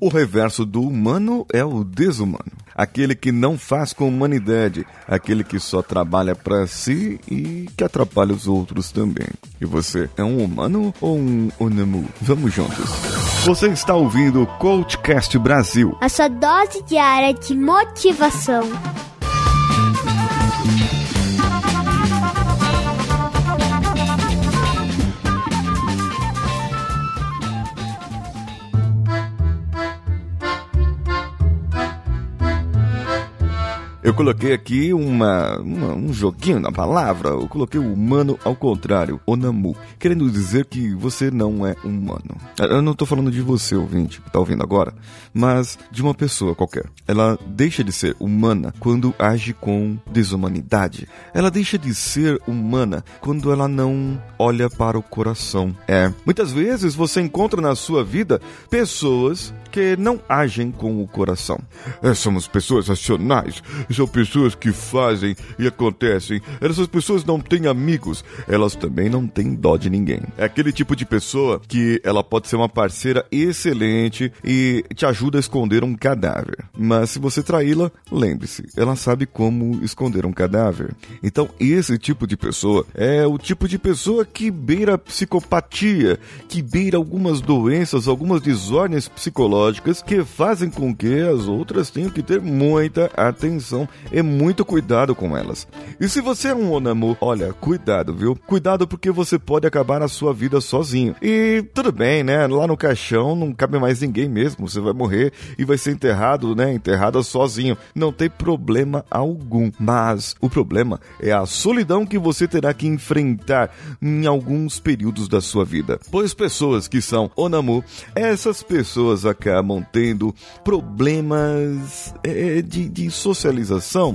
O reverso do humano é o desumano. Aquele que não faz com humanidade, aquele que só trabalha para si e que atrapalha os outros também. E você é um humano ou um onamu? Vamos juntos. Você está ouvindo o Coachcast Brasil. A sua dose diária de motivação. Eu coloquei aqui uma, uma, um joguinho na palavra. Eu coloquei o humano ao contrário, onamu, querendo dizer que você não é humano. Eu não estou falando de você, ouvinte, que está ouvindo agora, mas de uma pessoa qualquer. Ela deixa de ser humana quando age com desumanidade. Ela deixa de ser humana quando ela não olha para o coração. É, muitas vezes você encontra na sua vida pessoas que não agem com o coração. É, somos pessoas racionais, são pessoas que fazem e acontecem. Essas pessoas não têm amigos, elas também não têm dó de ninguém. É aquele tipo de pessoa que ela pode ser uma parceira excelente e te ajuda a esconder um cadáver. Mas se você traí-la, lembre-se, ela sabe como esconder um cadáver. Então, esse tipo de pessoa é o tipo de pessoa que beira psicopatia, que beira algumas doenças, algumas desordens psicológicas psicológicas que fazem com que as outras tenham que ter muita atenção e muito cuidado com elas. E se você é um Onamu, olha, cuidado, viu? Cuidado porque você pode acabar a sua vida sozinho. E tudo bem, né? Lá no caixão não cabe mais ninguém mesmo. Você vai morrer e vai ser enterrado, né? Enterrado sozinho. Não tem problema algum. Mas o problema é a solidão que você terá que enfrentar em alguns períodos da sua vida. Pois pessoas que são Onamu, essas pessoas acabam acabam tendo problemas é, de, de socialização.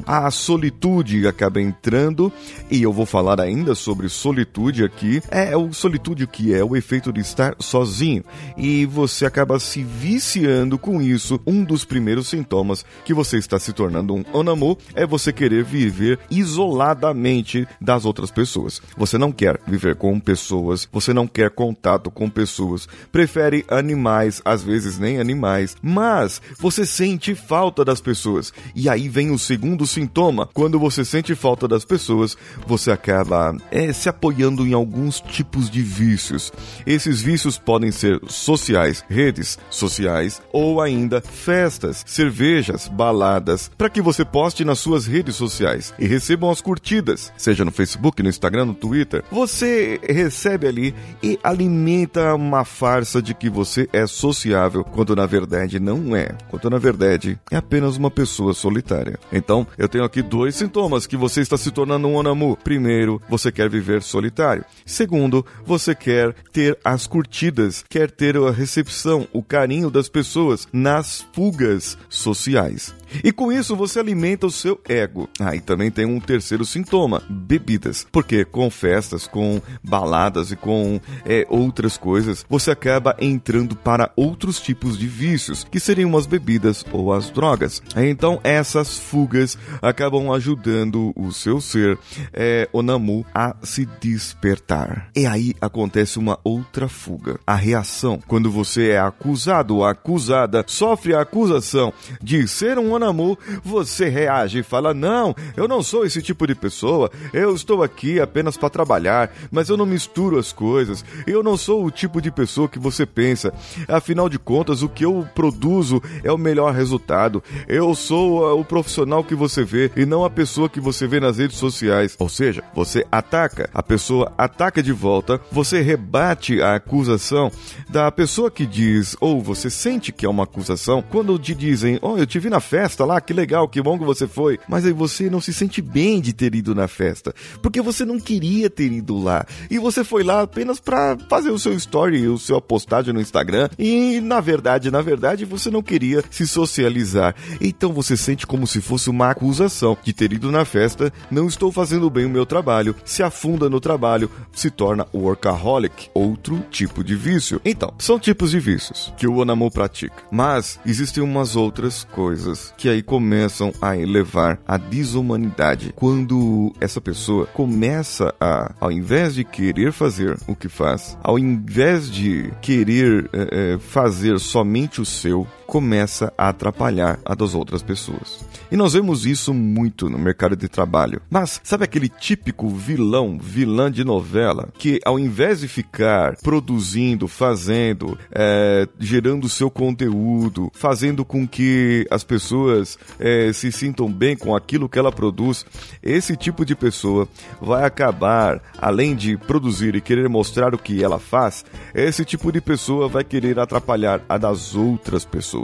A solitude acaba entrando, e eu vou falar ainda sobre solitude aqui. É o solitude que é o efeito de estar sozinho. E você acaba se viciando com isso. Um dos primeiros sintomas que você está se tornando um onamu é você querer viver isoladamente das outras pessoas. Você não quer viver com pessoas, você não quer contato com pessoas, prefere animais, às vezes nem animais, mas você sente falta das pessoas. E aí vem o segundo sintoma. Quando você sente falta das pessoas, você acaba é, se apoiando em alguns tipos de vícios. Esses vícios podem ser sociais, redes sociais ou ainda festas, cervejas, baladas, para que você poste nas suas redes sociais e recebam as curtidas, seja no Facebook, no Instagram, no Twitter. Você recebe ali e alimenta uma farsa de que você é sociável, quando na verdade não é, quando na verdade é apenas uma pessoa solitária. Então, eu tenho aqui dois sintomas que você está se tornando um onamu. Primeiro, você quer viver solitário. Segundo, você quer ter as curtidas, quer ter a recepção, o carinho das pessoas nas fugas sociais. E com isso você alimenta o seu ego. Ah, e também tem um terceiro sintoma: bebidas. Porque com festas, com baladas e com é, outras coisas, você acaba entrando para outros tipos de vícios, que seriam as bebidas ou as drogas. Então essas fugas acabam ajudando o seu ser, é, Onamu, a se despertar. E aí acontece uma outra fuga. A reação. Quando você é acusado ou acusada, sofre a acusação de ser um Onamu, você reage e fala: Não, eu não sou esse tipo de pessoa, eu estou aqui apenas para trabalhar, mas eu não misturo as coisas, eu não sou o tipo de pessoa que você pensa. Afinal de contas, o que eu produzo é o melhor resultado. Eu sou uh, o profissional que você vê e não a pessoa que você vê nas redes sociais. Ou seja, você ataca, a pessoa ataca de volta, você rebate a acusação da pessoa que diz, ou você sente que é uma acusação, quando te dizem, oh, eu te vi na festa lá, que legal, que bom que você foi, mas aí você não se sente bem de ter ido na festa, porque você não queria ter ido lá, e você foi lá apenas para fazer o seu story, o seu postagem no Instagram, e na verdade, na verdade, você não queria se socializar. Então você sente como se fosse uma acusação de ter ido na festa, não estou fazendo bem o meu trabalho, se afunda no trabalho, se torna workaholic, outro tipo de vício. Então, são tipos de vícios que o Onamu pratica. Mas existem umas outras coisas que aí começam a elevar a desumanidade. Quando essa pessoa começa a, ao invés de querer fazer o que faz, ao invés de querer é, fazer somente o seu, começa a atrapalhar a das outras pessoas. E nós vemos isso muito no mercado de trabalho. Mas sabe aquele típico vilão, vilã de novela, que ao invés de ficar produzindo, fazendo, é, gerando seu conteúdo, fazendo com que as pessoas é, se sintam bem com aquilo que ela produz, esse tipo de pessoa vai acabar, além de produzir e querer mostrar o que ela faz, esse tipo de pessoa vai querer atrapalhar a das outras pessoas.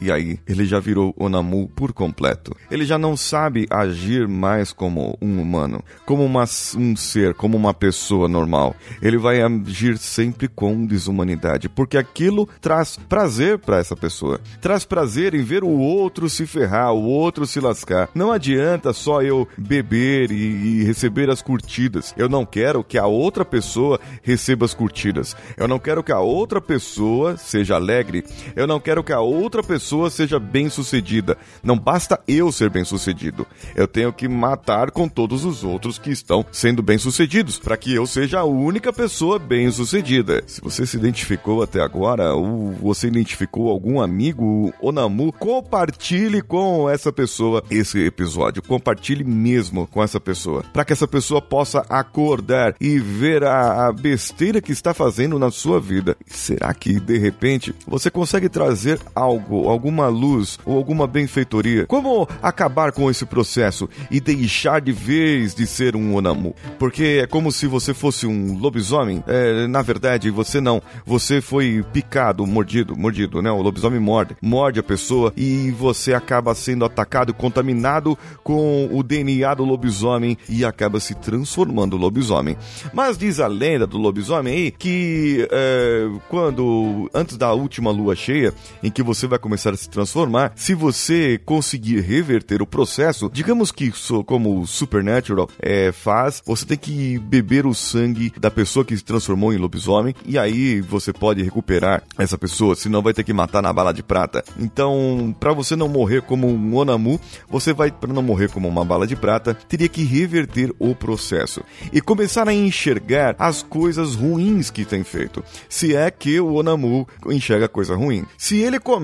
E aí, ele já virou Onamu por completo. Ele já não sabe agir mais como um humano, como uma, um ser, como uma pessoa normal. Ele vai agir sempre com desumanidade, porque aquilo traz prazer para essa pessoa. Traz prazer em ver o outro se ferrar, o outro se lascar. Não adianta só eu beber e, e receber as curtidas. Eu não quero que a outra pessoa receba as curtidas. Eu não quero que a outra pessoa seja alegre. Eu não quero que a outra pessoa pessoa seja bem sucedida. Não basta eu ser bem sucedido. Eu tenho que matar com todos os outros que estão sendo bem sucedidos, para que eu seja a única pessoa bem sucedida. Se você se identificou até agora, ou você identificou algum amigo Onamu, compartilhe com essa pessoa esse episódio. Compartilhe mesmo com essa pessoa, para que essa pessoa possa acordar e ver a, a besteira que está fazendo na sua vida. Será que de repente você consegue trazer algo, algo alguma luz ou alguma benfeitoria? Como acabar com esse processo e deixar de vez de ser um Onamu? Porque é como se você fosse um lobisomem. É, na verdade, você não. Você foi picado, mordido, mordido, né? O lobisomem morde, morde a pessoa e você acaba sendo atacado, contaminado com o DNA do lobisomem e acaba se transformando lobisomem. Mas diz a lenda do lobisomem aí que é, quando antes da última lua cheia, em que você vai começar se transformar, se você conseguir reverter o processo, digamos que como o Supernatural é, faz, você tem que beber o sangue da pessoa que se transformou em lobisomem e aí você pode recuperar essa pessoa, senão vai ter que matar na bala de prata. Então, para você não morrer como um Onamu, você vai para não morrer como uma bala de prata, teria que reverter o processo e começar a enxergar as coisas ruins que tem feito. Se é que o Onamu enxerga coisa ruim. Se ele começa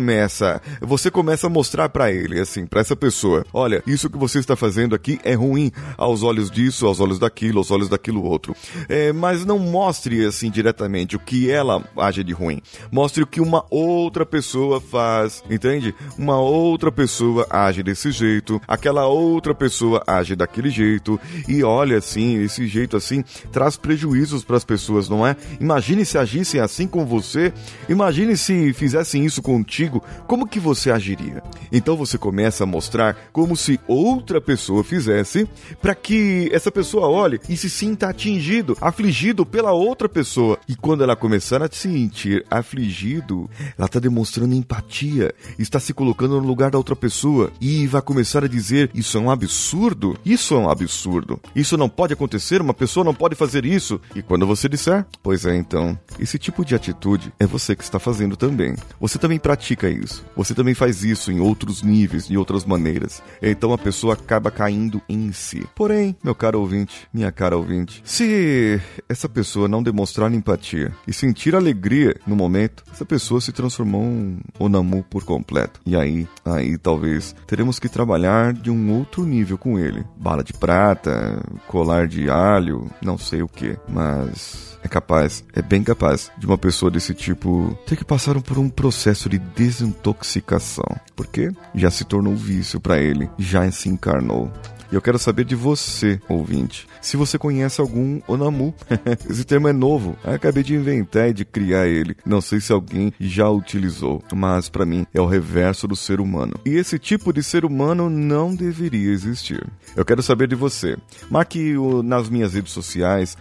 você começa a mostrar para ele, assim, para essa pessoa: olha, isso que você está fazendo aqui é ruim aos olhos disso, aos olhos daquilo, aos olhos daquilo outro. É, mas não mostre, assim, diretamente o que ela age de ruim. Mostre o que uma outra pessoa faz, entende? Uma outra pessoa age desse jeito, aquela outra pessoa age daquele jeito, e olha, assim, esse jeito assim traz prejuízos para as pessoas, não é? Imagine se agissem assim com você, imagine se fizessem isso contigo, como que você agiria? Então você começa a mostrar como se outra pessoa fizesse, para que essa pessoa olhe e se sinta atingido, afligido pela outra pessoa. E quando ela começar a se sentir afligido, ela está demonstrando empatia, está se colocando no lugar da outra pessoa e vai começar a dizer: Isso é um absurdo, isso é um absurdo, isso não pode acontecer, uma pessoa não pode fazer isso. E quando você disser, pois é, então, esse tipo de atitude é você que está fazendo também. Você também pratica isso. Você também faz isso em outros níveis, em outras maneiras. Então a pessoa acaba caindo em si. Porém, meu caro ouvinte, minha cara ouvinte, se essa pessoa não demonstrar empatia e sentir alegria no momento, essa pessoa se transformou um Onamu por completo. E aí, aí talvez teremos que trabalhar de um outro nível com ele. Bala de prata, colar de alho, não sei o que, mas é capaz, é bem capaz, de uma pessoa desse tipo ter que passar por um processo de desintoxicação. Porque já se tornou vício para ele, já se encarnou. E eu quero saber de você, ouvinte, se você conhece algum Onamu. Esse termo é novo, eu acabei de inventar e de criar ele. Não sei se alguém já utilizou, mas para mim é o reverso do ser humano. E esse tipo de ser humano não deveria existir. Eu quero saber de você. Marque o, nas minhas redes sociais,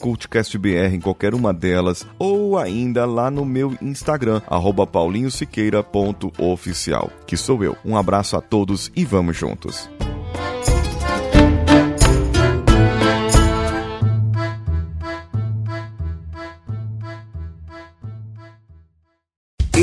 CultCastBR em qualquer uma delas, ou ainda lá no meu Instagram, paulinhosiqueira.oficial, que sou eu. Um abraço a todos e vamos juntos.